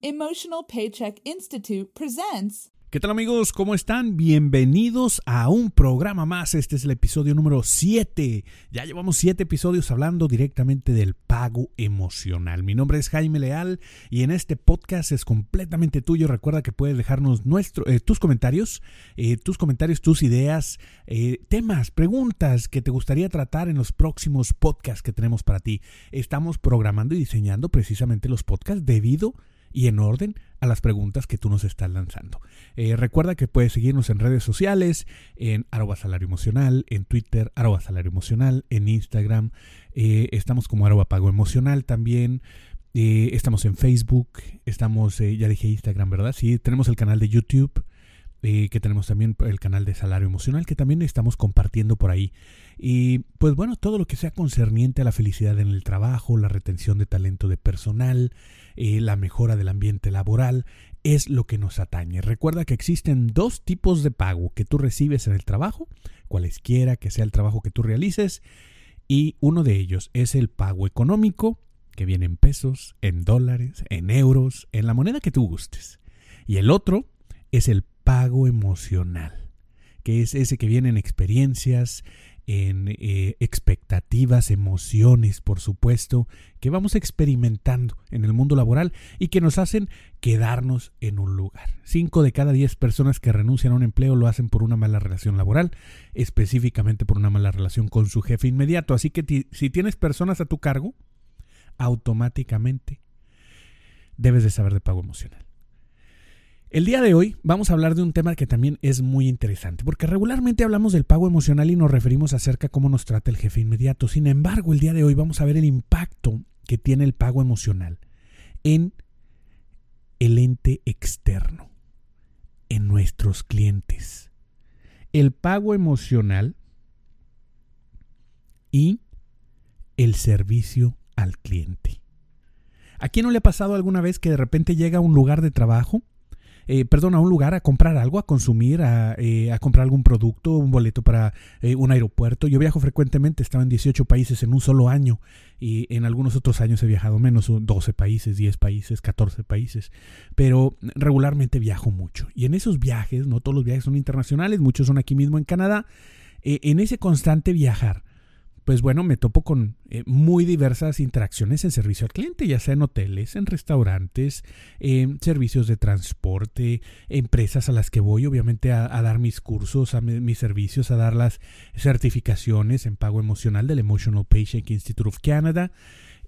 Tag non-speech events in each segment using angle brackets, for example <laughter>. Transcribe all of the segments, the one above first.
Emotional Paycheck Institute presents ¿Qué tal amigos? ¿Cómo están? Bienvenidos a un programa más. Este es el episodio número 7. Ya llevamos 7 episodios hablando directamente del pago emocional. Mi nombre es Jaime Leal y en este podcast es completamente tuyo. Recuerda que puedes dejarnos nuestro, eh, tus comentarios, eh, tus comentarios, tus ideas, eh, temas, preguntas que te gustaría tratar en los próximos podcasts que tenemos para ti. Estamos programando y diseñando precisamente los podcasts debido a y en orden a las preguntas que tú nos estás lanzando. Eh, recuerda que puedes seguirnos en redes sociales, en arroba salario emocional, en Twitter, arroba salario emocional, en Instagram, eh, estamos como arroba pago emocional también. Eh, estamos en Facebook, estamos, ya dije Instagram, ¿verdad? Sí, tenemos el canal de YouTube, que tenemos también el canal de Salario Emocional, que también estamos compartiendo por ahí. Y pues bueno, todo lo que sea concerniente a la felicidad en el trabajo, la retención de talento de personal, eh, la mejora del ambiente laboral, es lo que nos atañe. Recuerda que existen dos tipos de pago que tú recibes en el trabajo, cualesquiera que sea el trabajo que tú realices, y uno de ellos es el pago económico, que viene en pesos, en dólares, en euros, en la moneda que tú gustes. Y el otro es el pago emocional, que es ese que viene en experiencias, en eh, expectativas, emociones, por supuesto, que vamos experimentando en el mundo laboral y que nos hacen quedarnos en un lugar. Cinco de cada diez personas que renuncian a un empleo lo hacen por una mala relación laboral, específicamente por una mala relación con su jefe inmediato. Así que si tienes personas a tu cargo, automáticamente debes de saber de pago emocional. El día de hoy vamos a hablar de un tema que también es muy interesante, porque regularmente hablamos del pago emocional y nos referimos acerca de cómo nos trata el jefe inmediato. Sin embargo, el día de hoy vamos a ver el impacto que tiene el pago emocional en el ente externo, en nuestros clientes. El pago emocional y el servicio al cliente. ¿A quién no le ha pasado alguna vez que de repente llega a un lugar de trabajo eh, perdón, a un lugar a comprar algo, a consumir, a, eh, comprar algún producto, un boleto para eh, un aeropuerto. Yo viajo frecuentemente, estaba en 18 países en un solo año y en algunos otros años he viajado menos, 12 países, 10 países, 14 países, pero regularmente viajo mucho. Y en esos viajes, no todos los viajes son internacionales, muchos son aquí mismo en Canadá, en ese constante viajar pues bueno, me topo con eh, muy diversas interacciones en servicio al cliente, ya sea en hoteles, en restaurantes, en servicios de transporte, empresas a las que voy obviamente a, dar mis cursos, a mis servicios, a dar las certificaciones en pago emocional del Emotional Paycheck Institute of Canada.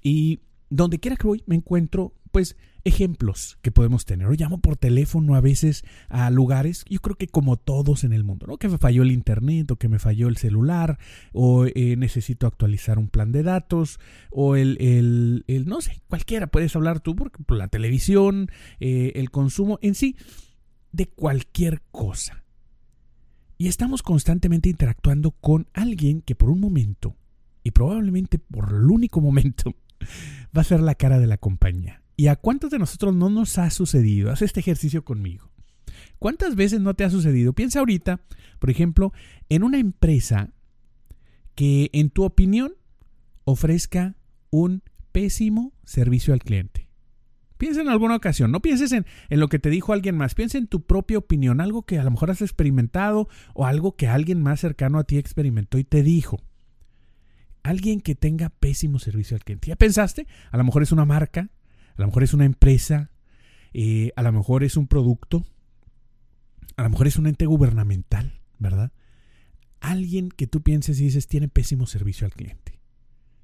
Y donde quiera que voy me encuentro pues ejemplos que podemos tener. O llamo por teléfono a veces a lugares, yo creo que como todos en el mundo, ¿no? Que me falló el internet o que me falló el celular o eh, necesito actualizar un plan de datos o el, el, no sé, cualquiera puedes hablar tú porque por la televisión, eh, el consumo en sí, de cualquier cosa. Y estamos constantemente interactuando con alguien que por un momento, y probablemente por el único momento, <laughs> va a ser la cara de la compañía ¿Y a cuántos de nosotros no nos ha sucedido? Haz este ejercicio conmigo. ¿Cuántas veces no te ha sucedido? Piensa ahorita, por ejemplo, en una empresa que en tu opinión ofrezca un pésimo servicio al cliente. Piensa en alguna ocasión, no pienses en, en, lo que te dijo alguien más, piensa en tu propia opinión, algo que a lo mejor has experimentado o algo que alguien más cercano a ti experimentó y te dijo. Alguien que tenga pésimo servicio al cliente. ¿Ya pensaste? A lo mejor es una marca, a lo mejor es una empresa, eh, a lo mejor es un producto, a lo mejor es un ente gubernamental, ¿verdad? Alguien que tú pienses y dices tiene pésimo servicio al cliente.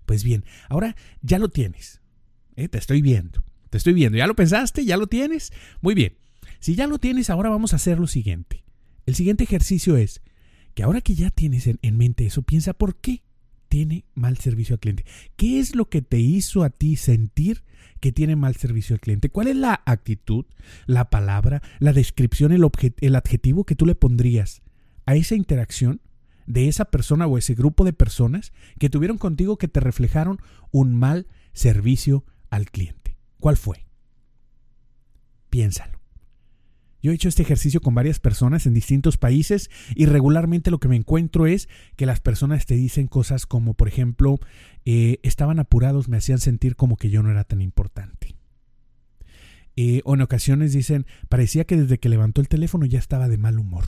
Pues bien, ahora ya lo tienes. ¿eh? Te estoy viendo. Te estoy viendo. ¿Ya lo pensaste? ¿Ya lo tienes? Muy bien. Si ya lo tienes, ahora vamos a hacer lo siguiente. El siguiente ejercicio es que ahora que ya tienes en mente eso, piensa por qué tiene mal servicio al cliente. ¿Qué es lo que te hizo a ti sentir que tiene mal servicio al cliente? ¿Cuál es la actitud, la palabra, la descripción, el, el adjetivo que tú le pondrías a esa interacción de esa persona o ese grupo de personas que tuvieron contigo que te reflejaron un mal servicio al cliente? ¿Cuál fue? Piénsalo. Yo he hecho este ejercicio con varias personas en distintos países y regularmente lo que me encuentro es que las personas te dicen cosas como, por ejemplo, eh, estaban apurados, me hacían sentir como que yo no era tan importante. Eh, o en ocasiones dicen, parecía que desde que levantó el teléfono ya estaba de mal humor.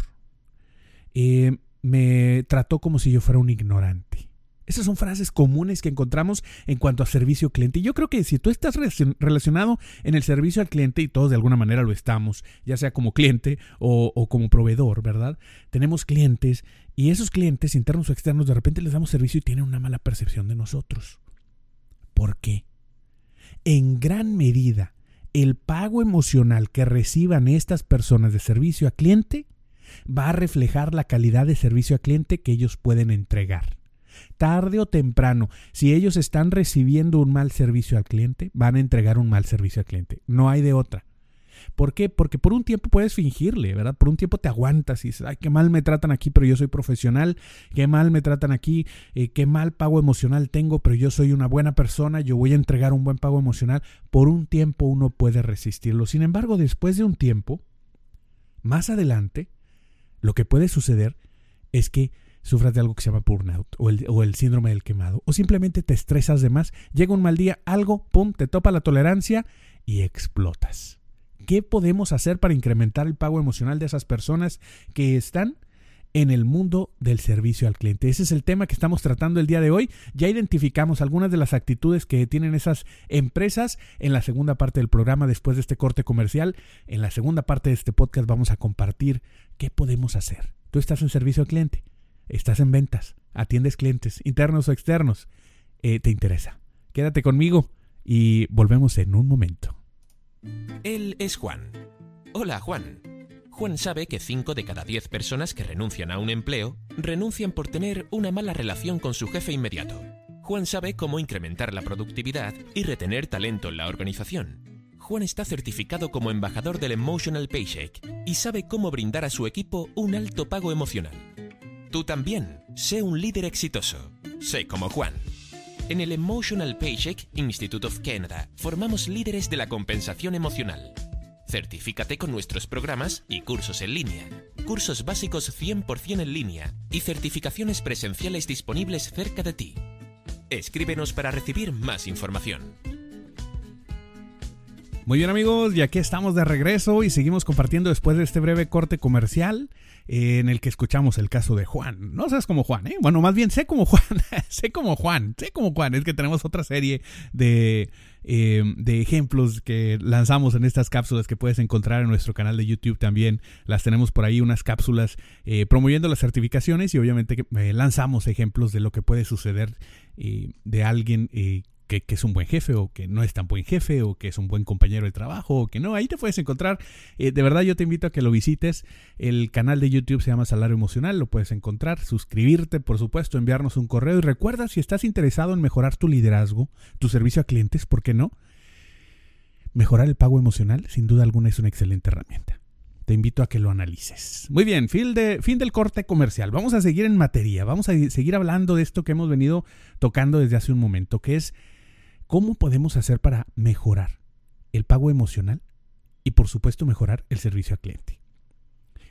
Eh, me trató como si yo fuera un ignorante. Esas son frases comunes que encontramos en cuanto a servicio cliente. Y yo creo que si tú estás relacionado en el servicio al cliente, y todos de alguna manera lo estamos, ya sea como cliente o, como proveedor, ¿verdad? Tenemos clientes y esos clientes, internos o externos, de repente les damos servicio y tienen una mala percepción de nosotros. ¿Por qué? En gran medida, el pago emocional que reciban estas personas de servicio a cliente va a reflejar la calidad de servicio a cliente que ellos pueden entregar. Tarde o temprano, si ellos están recibiendo un mal servicio al cliente, van a entregar un mal servicio al cliente. No hay de otra. ¿Por qué? Porque por un tiempo puedes fingirle, ¿verdad? Por un tiempo te aguantas y dices, ay, qué mal me tratan aquí, pero yo soy profesional, qué mal me tratan aquí, eh, qué mal pago emocional tengo, pero yo soy una buena persona, yo voy a entregar un buen pago emocional. Por un tiempo uno puede resistirlo. Sin embargo, después de un tiempo, más adelante, lo que puede suceder es que sufras de algo que se llama burnout o el, o el, síndrome del quemado o simplemente te estresas de más, llega un mal día, algo, pum, te topa la tolerancia y explotas. ¿Qué podemos hacer para incrementar el pago emocional de esas personas que están en el mundo del servicio al cliente. Ese es el tema que estamos tratando el día de hoy. Ya identificamos algunas de las actitudes que tienen esas empresas en la segunda parte del programa después de este corte comercial. En la segunda parte de este podcast vamos a compartir qué podemos hacer. Tú estás en servicio al cliente, estás en ventas, atiendes clientes, internos o externos. Eh, ¿Te interesa? Quédate conmigo y volvemos en un momento. Él es Juan. Hola Juan. Juan sabe que 5 de cada 10 personas que renuncian a un empleo renuncian por tener una mala relación con su jefe inmediato. Juan sabe cómo incrementar la productividad y retener talento en la organización. Juan está certificado como embajador del Emotional Paycheck y sabe cómo brindar a su equipo un alto pago emocional. Tú también, sé un líder exitoso. Sé como Juan. En el Emotional Paycheck Institute of Canada formamos líderes de la compensación emocional. Certifícate con nuestros programas y cursos en línea. Cursos básicos 100% en línea y certificaciones presenciales disponibles cerca de ti. Escríbenos para recibir más información. Muy bien amigos, y aquí estamos de regreso y seguimos compartiendo después de este breve corte comercial eh, en el que escuchamos el caso de Juan. No sabes como Juan, ¿eh? Bueno, más bien sé como Juan, <laughs> sé como Juan, sé como Juan. Es que tenemos otra serie de, eh, de ejemplos que lanzamos en estas cápsulas que puedes encontrar en nuestro canal de YouTube también. Las tenemos por ahí, unas cápsulas eh, promoviendo las certificaciones y obviamente que, lanzamos ejemplos de lo que puede suceder de alguien que, es un buen jefe o que no es tan buen jefe o que es un buen compañero de trabajo o que no, ahí te puedes encontrar. Eh, de verdad yo te invito a que lo visites. El canal de YouTube se llama Salario Emocional, lo puedes encontrar, suscribirte, por supuesto, enviarnos un correo y recuerda si estás interesado en mejorar tu liderazgo, tu servicio a clientes, ¿por qué no? Mejorar el pago emocional, sin duda alguna, es una excelente herramienta. Te invito a que lo analices. Muy bien, fin, de, fin del corte comercial. Vamos a seguir en materia. Vamos a seguir hablando de esto que hemos venido tocando desde hace un momento, que es ¿Cómo podemos hacer para mejorar el pago emocional y por supuesto mejorar el servicio al cliente?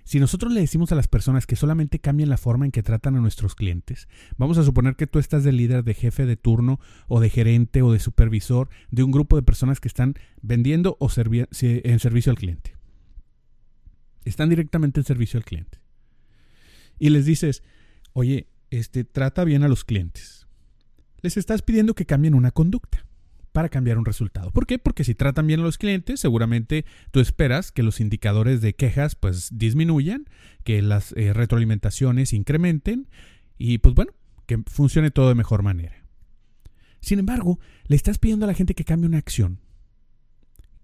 Si nosotros le decimos a las personas que solamente cambien la forma en que tratan a nuestros clientes, vamos a suponer que tú estás de líder, de jefe de turno o de gerente o de supervisor de un grupo de personas que están vendiendo o en servicio al cliente. Están directamente en servicio al cliente. Y les dices, oye, este, trata bien a los clientes. Les estás pidiendo que cambien una conducta para cambiar un resultado. ¿Por qué? Porque si tratan bien a los clientes, seguramente tú esperas que los indicadores de quejas pues disminuyan, que las eh, retroalimentaciones incrementen y pues bueno, que funcione todo de mejor manera. Sin embargo, le estás pidiendo a la gente que cambie una acción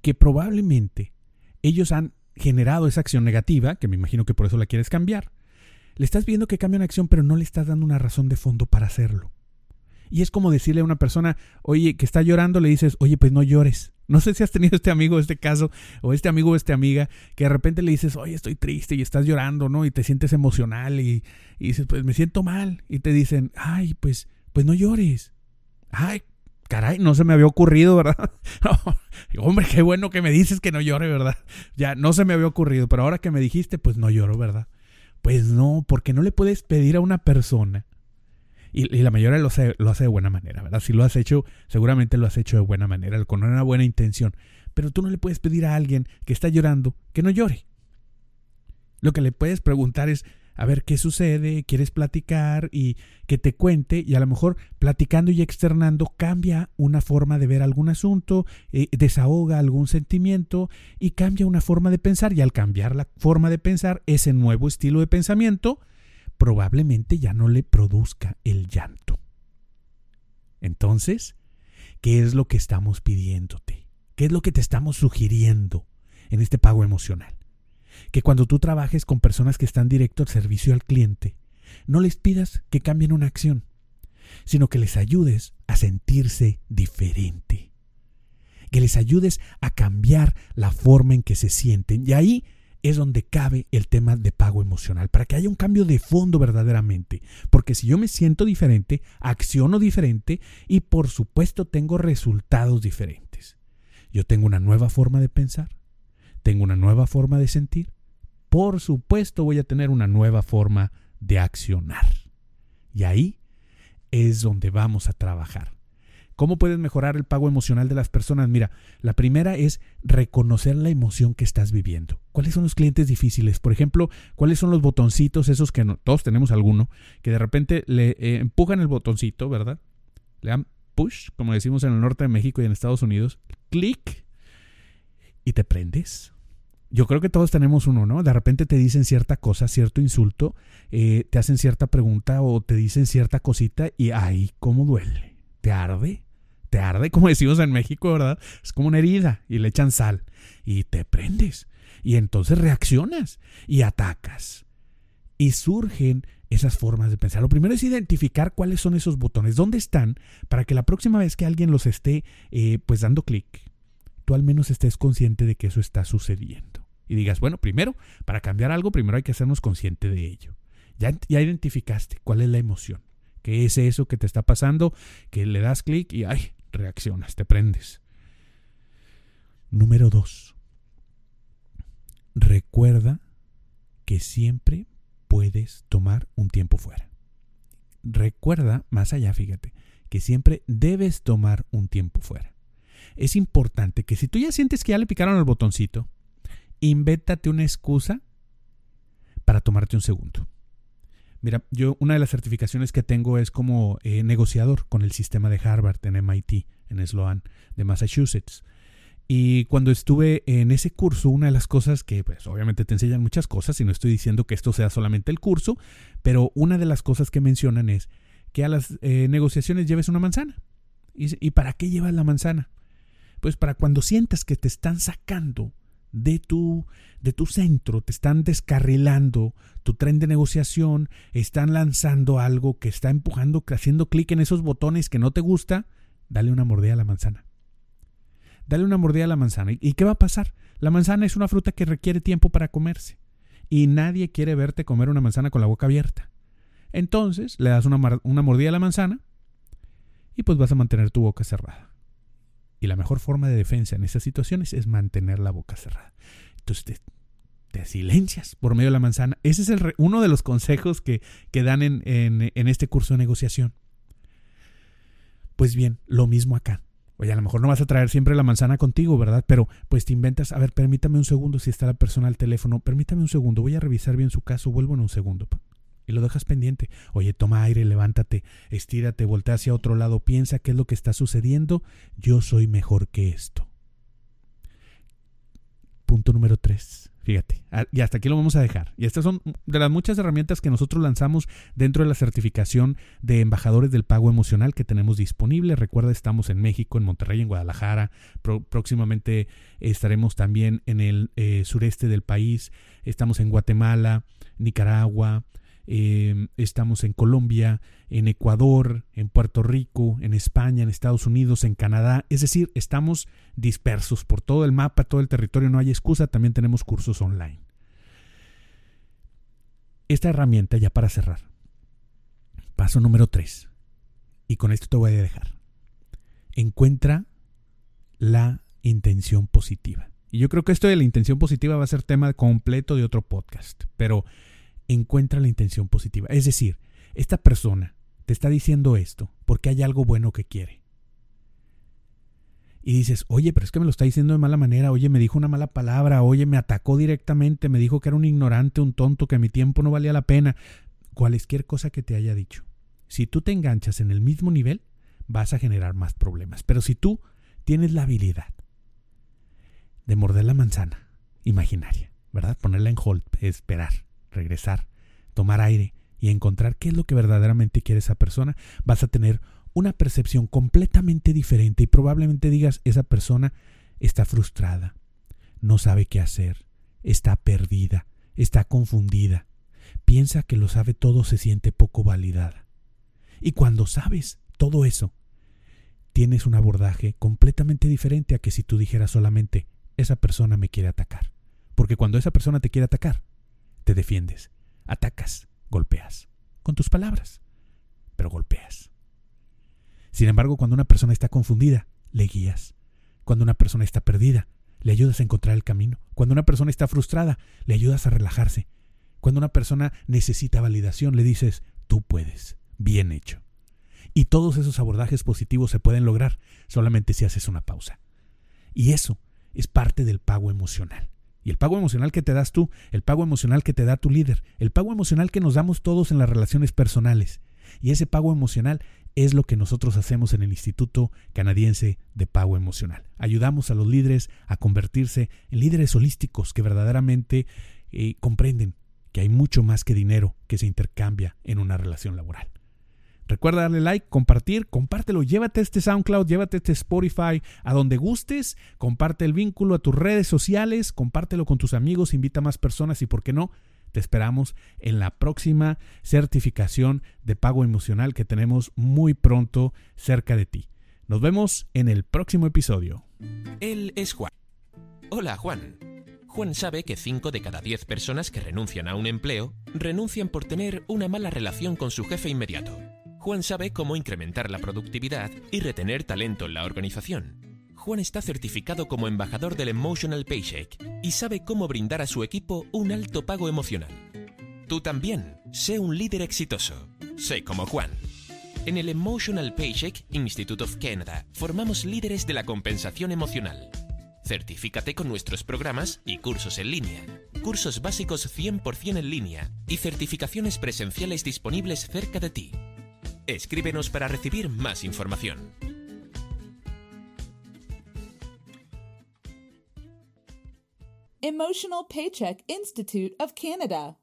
que probablemente ellos han generado esa acción negativa, que me imagino que por eso la quieres cambiar. Le estás pidiendo que cambie una acción, pero no le estás dando una razón de fondo para hacerlo. Y es como decirle a una persona, oye, que está llorando, le dices, oye, pues no llores. No sé si has tenido este amigo, este caso, o este amigo o esta amiga, que de repente le dices, oye, estoy triste y estás llorando, ¿no? Y te sientes emocional y, dices, pues me siento mal. Y te dicen, ay, pues, pues no llores. Ay, caray, no se me había ocurrido, ¿verdad? <laughs> hombre, qué bueno que me dices que no llore, ¿verdad? Ya no se me había ocurrido, pero ahora que me dijiste, pues no lloro, ¿verdad? Pues no, porque no le puedes pedir a una persona y, la mayoría lo hace, lo hace de buena manera, ¿verdad? Si lo has hecho, seguramente lo has hecho de buena manera, con una buena intención. Pero tú no le puedes pedir a alguien que está llorando que no llore. Lo que le puedes preguntar es, a ver qué sucede, quieres platicar y que te cuente y a lo mejor platicando y externando cambia una forma de ver algún asunto, eh, desahoga algún sentimiento y cambia una forma de pensar y al cambiar la forma de pensar, ese nuevo estilo de pensamiento probablemente ya no le produzca el llanto. Entonces, ¿qué es lo que estamos pidiéndote? ¿Qué es lo que te estamos sugiriendo en este pago emocional? que cuando tú trabajes con personas que están directo al servicio al cliente, no les pidas que cambien una acción, sino que les ayudes a sentirse diferente, que les ayudes a cambiar la forma en que se sienten. Y ahí es donde cabe el tema de pago emocional, para que haya un cambio de fondo verdaderamente. Porque si yo me siento diferente, acciono diferente y por supuesto tengo resultados diferentes. Yo tengo una nueva forma de pensar, tengo una nueva forma de sentir, por supuesto voy a tener una nueva forma de accionar. Y ahí es donde vamos a trabajar. ¿Cómo puedes mejorar el pago emocional de las personas? Mira, la primera es reconocer la emoción que estás viviendo. ¿Cuáles son los clientes difíciles? Por ejemplo, ¿cuáles son los botoncitos esos que todos tenemos alguno, que de repente le eh, empujan el botoncito, ¿verdad? Le dan push, como decimos en el norte de México y en Estados Unidos, clic y te prendes yo creo que todos tenemos uno, ¿no? De repente te dicen cierta cosa, cierto insulto, eh, te hacen cierta pregunta o te dicen cierta cosita y ay, cómo duele. ¿Te arde? Te arde, como decimos en México, ¿verdad? Es como una herida y le echan sal y te prendes. Y entonces reaccionas y atacas. Y surgen esas formas de pensar. Lo primero es identificar cuáles son esos botones, dónde están, para que la próxima vez que alguien los esté eh, pues dando clic, tú al menos estés consciente de que eso está sucediendo y digas, bueno, primero, para cambiar algo, primero hay que hacernos consciente de ello. Ya, ya identificaste cuál es la emoción, qué es eso que te está pasando, que le das clic y, ay, reaccionas, te prendes. Número dos, recuerda que siempre puedes tomar un tiempo fuera. Recuerda, más allá, fíjate, que siempre debes tomar un tiempo fuera. Es importante que si tú ya sientes que ya le picaron el botoncito, invéntate una excusa para tomarte un segundo. Mira, yo una de las certificaciones que tengo es como eh, negociador con el sistema de Harvard en MIT, en Sloan, de Massachusetts. Y cuando estuve en ese curso, una de las cosas que, pues obviamente te enseñan muchas cosas, y no estoy diciendo que esto sea solamente el curso, pero una de las cosas que mencionan es que a las eh, negociaciones lleves una manzana. ¿Y para qué llevas la manzana? Pues para cuando sientas que te están sacando de tu, de tu centro, te están descarrilando tu tren de negociación, están lanzando algo que está empujando, haciendo clic en esos botones que no te gusta, dale una mordida a la manzana. Dale una mordida a la manzana. ¿Y qué va a pasar? La manzana es una fruta que requiere tiempo para comerse. Y nadie quiere verte comer una manzana con la boca abierta. Entonces le das una, una mordida a la manzana y pues vas a mantener tu boca cerrada. Y la mejor forma de defensa en esas situaciones es mantener la boca cerrada. Entonces te, silencias por medio de la manzana. Ese es el, uno de los consejos que, que dan en, en, este curso de negociación. Pues bien, lo mismo acá. Oye, a lo mejor no vas a traer siempre la manzana contigo, ¿verdad? Pero pues te inventas, a ver, permítame un segundo si está la persona al teléfono, permítame un segundo, voy a revisar bien su caso, vuelvo en un segundo y lo dejas pendiente. Oye, toma aire, levántate, estírate, voltea hacia otro lado, piensa qué es lo que está sucediendo. Yo soy mejor que esto. Punto número tres. Fíjate, ah, y hasta aquí lo vamos a dejar. Y estas son de las muchas herramientas que nosotros lanzamos dentro de la certificación de embajadores del pago emocional que tenemos disponible. Recuerda, estamos en México, en Monterrey, en Guadalajara. próximamente estaremos también en el eh, sureste del país. Estamos en Guatemala, Nicaragua, Em, estamos en Colombia, en Ecuador, en Puerto Rico, en España, en Estados Unidos, en Canadá. Es decir, estamos dispersos por todo el mapa, todo el territorio, no hay excusa, también tenemos cursos online. Esta herramienta, ya para cerrar, paso número 3, y con esto te voy a dejar. Encuentra la intención positiva. Y yo creo que esto de la intención positiva va a ser tema completo de otro podcast, pero encuentra la intención positiva. Es decir, esta persona te está diciendo esto porque hay algo bueno que quiere. y dices, oye, pero es que me lo está diciendo de mala manera, oye, me dijo una mala palabra, oye, me atacó directamente, me dijo que era un ignorante, un tonto, que mi tiempo no valía la pena, cualquier cosa que te haya dicho. Si tú te enganchas en el mismo nivel, vas a generar más problemas. Pero si tú tienes la habilidad de morder la manzana imaginaria, ¿verdad? Ponerla en hold, esperar, regresar, tomar aire y encontrar qué es lo que verdaderamente quiere esa persona, vas a tener una percepción completamente diferente y probablemente digas, esa persona está frustrada, no sabe qué hacer, está perdida, está confundida, piensa que lo sabe todo, se siente poco validada. Y cuando sabes todo eso, tienes un abordaje completamente diferente a que si tú dijeras solamente, esa persona me quiere atacar. Porque cuando esa persona te quiere atacar, te defiendes, atacas, golpeas, con tus palabras, pero golpeas. Sin embargo, cuando una persona está confundida, le guías. Cuando una persona está perdida, le ayudas a encontrar el camino. Cuando una persona está frustrada, le ayudas a relajarse. Cuando una persona necesita validación, le dices, tú puedes, bien hecho. Y todos esos abordajes positivos se pueden lograr solamente si haces una pausa. Y eso es parte del pago emocional. Y el pago emocional que te das tú, el pago emocional que te da tu líder, el pago emocional que nos damos todos en las relaciones personales. Y ese pago emocional es lo que nosotros hacemos en el Instituto Canadiense de Pago Emocional. Ayudamos a los líderes a convertirse en líderes holísticos que verdaderamente eh, comprenden que hay mucho más que dinero que se intercambia en una relación laboral. Recuerda darle like, compartir, compártelo, llévate este SoundCloud, llévate este Spotify a donde gustes, comparte el vínculo a tus redes sociales, compártelo con tus amigos, invita a más personas y, ¿por qué no? Te esperamos en la próxima certificación de pago emocional que tenemos muy pronto cerca de ti. Nos vemos en el próximo episodio. Él es Juan. Hola Juan. Juan sabe que 5 de cada 10 personas que renuncian a un empleo renuncian por tener una mala relación con su jefe inmediato. Juan sabe cómo incrementar la productividad y retener talento en la organización. Juan está certificado como embajador del Emotional Paycheck y sabe cómo brindar a su equipo un alto pago emocional. Tú también, sé un líder exitoso. Sé como Juan. En el Emotional Paycheck Institute of Canada formamos líderes de la compensación emocional. Certifícate con nuestros programas y cursos en línea. Cursos básicos 100% en línea y certificaciones presenciales disponibles cerca de ti. Escríbenos para recibir más información. Emotional Paycheck Institute of Canada.